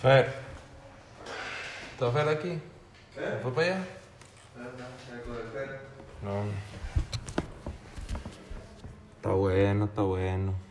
Fer. ¿Está Fer aquí? ¿Eh? ¿Fue para allá? No. Está bueno, está bueno.